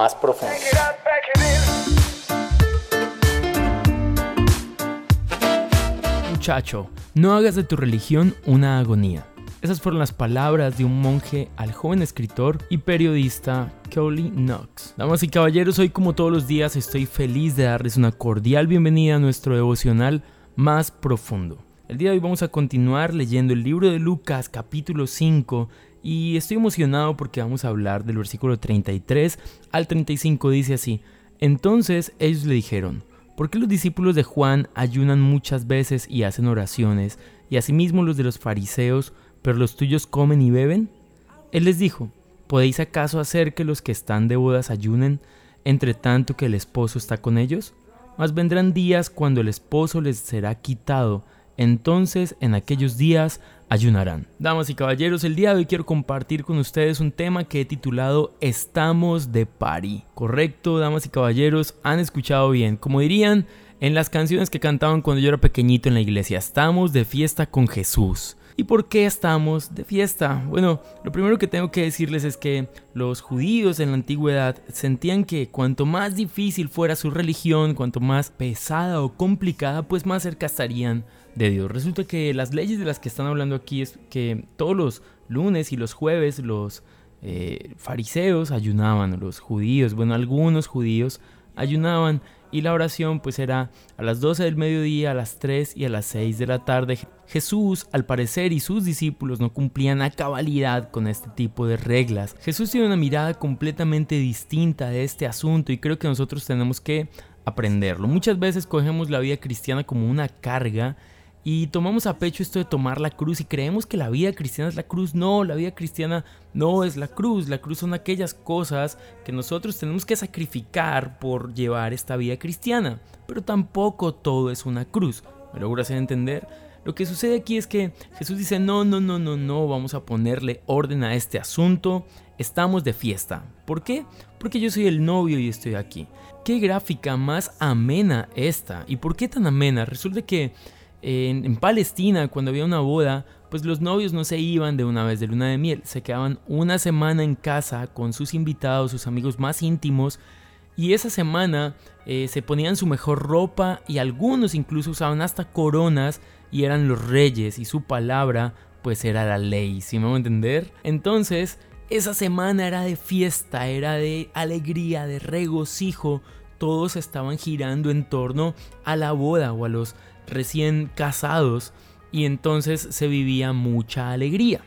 más profundo. Muchacho, no hagas de tu religión una agonía. Esas fueron las palabras de un monje al joven escritor y periodista Cowley Knox. Damas y caballeros, hoy como todos los días estoy feliz de darles una cordial bienvenida a nuestro devocional más profundo. El día de hoy vamos a continuar leyendo el libro de Lucas capítulo 5 y estoy emocionado porque vamos a hablar del versículo 33 al 35 dice así. Entonces ellos le dijeron, ¿por qué los discípulos de Juan ayunan muchas veces y hacen oraciones y asimismo los de los fariseos pero los tuyos comen y beben? Él les dijo, ¿podéis acaso hacer que los que están de bodas ayunen, entre tanto que el esposo está con ellos? Mas vendrán días cuando el esposo les será quitado, entonces en aquellos días ayunarán. Damas y caballeros, el día de hoy quiero compartir con ustedes un tema que he titulado Estamos de pari. Correcto, damas y caballeros, han escuchado bien. Como dirían en las canciones que cantaban cuando yo era pequeñito en la iglesia, estamos de fiesta con Jesús. ¿Y por qué estamos de fiesta? Bueno, lo primero que tengo que decirles es que los judíos en la antigüedad sentían que cuanto más difícil fuera su religión, cuanto más pesada o complicada, pues más cerca estarían de Dios. Resulta que las leyes de las que están hablando aquí es que todos los lunes y los jueves los eh, fariseos ayunaban, los judíos, bueno, algunos judíos ayunaban y la oración pues era a las 12 del mediodía, a las 3 y a las 6 de la tarde. Jesús, al parecer, y sus discípulos no cumplían a cabalidad con este tipo de reglas. Jesús tiene una mirada completamente distinta de este asunto y creo que nosotros tenemos que aprenderlo. Muchas veces cogemos la vida cristiana como una carga y tomamos a pecho esto de tomar la cruz y creemos que la vida cristiana es la cruz. No, la vida cristiana no es la cruz. La cruz son aquellas cosas que nosotros tenemos que sacrificar por llevar esta vida cristiana. Pero tampoco todo es una cruz. ¿Me logro entender? Lo que sucede aquí es que Jesús dice, no, no, no, no, no, vamos a ponerle orden a este asunto. Estamos de fiesta. ¿Por qué? Porque yo soy el novio y estoy aquí. ¿Qué gráfica más amena esta? ¿Y por qué tan amena? Resulta que en, Palestina, cuando había una boda, pues los novios no se iban de una vez de luna de miel, se quedaban una semana en casa con sus invitados, sus amigos más íntimos, y esa semana eh, se ponían su mejor ropa y algunos incluso usaban hasta coronas y eran los reyes y su palabra pues era la ley, si me voy a entender? Entonces, esa semana era de fiesta, era de alegría, de regocijo, todos estaban girando en torno a la boda o a los recién casados y entonces se vivía mucha alegría.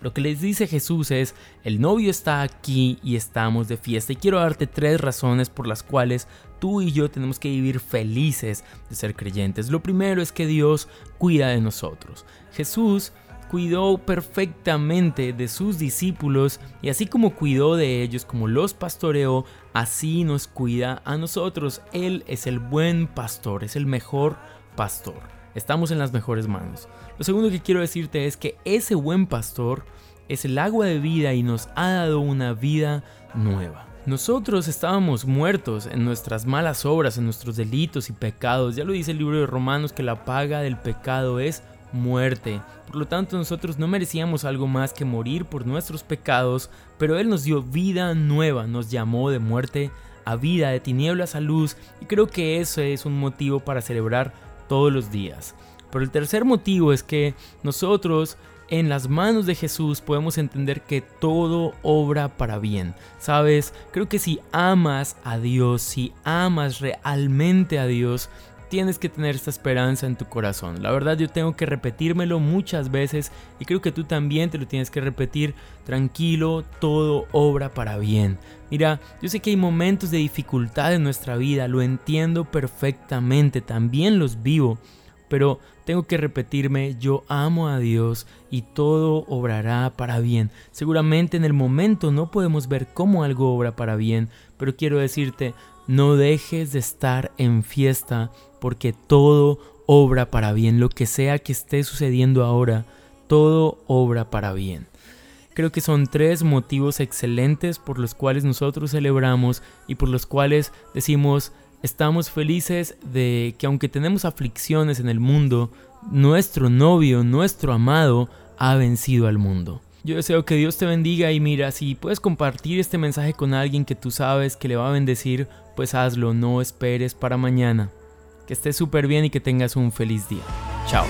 Lo que les dice Jesús es, el novio está aquí y estamos de fiesta y quiero darte tres razones por las cuales tú y yo tenemos que vivir felices de ser creyentes. Lo primero es que Dios cuida de nosotros. Jesús cuidó perfectamente de sus discípulos y así como cuidó de ellos, como los pastoreó, así nos cuida a nosotros. Él es el buen pastor, es el mejor pastor. Estamos en las mejores manos. Lo segundo que quiero decirte es que ese buen pastor es el agua de vida y nos ha dado una vida nueva. Nosotros estábamos muertos en nuestras malas obras, en nuestros delitos y pecados. Ya lo dice el libro de Romanos que la paga del pecado es muerte. Por lo tanto, nosotros no merecíamos algo más que morir por nuestros pecados, pero Él nos dio vida nueva, nos llamó de muerte a vida, de tinieblas a luz, y creo que eso es un motivo para celebrar todos los días. Pero el tercer motivo es que nosotros en las manos de Jesús podemos entender que todo obra para bien. Sabes, creo que si amas a Dios, si amas realmente a Dios, tienes que tener esta esperanza en tu corazón. La verdad yo tengo que repetírmelo muchas veces y creo que tú también te lo tienes que repetir. Tranquilo, todo obra para bien. Mira, yo sé que hay momentos de dificultad en nuestra vida, lo entiendo perfectamente, también los vivo, pero tengo que repetirme, yo amo a Dios y todo obrará para bien. Seguramente en el momento no podemos ver cómo algo obra para bien, pero quiero decirte, no dejes de estar en fiesta porque todo obra para bien. Lo que sea que esté sucediendo ahora, todo obra para bien. Creo que son tres motivos excelentes por los cuales nosotros celebramos y por los cuales decimos estamos felices de que aunque tenemos aflicciones en el mundo, nuestro novio, nuestro amado, ha vencido al mundo. Yo deseo que Dios te bendiga y mira, si puedes compartir este mensaje con alguien que tú sabes que le va a bendecir, pues hazlo, no esperes para mañana. Que estés súper bien y que tengas un feliz día. Chao.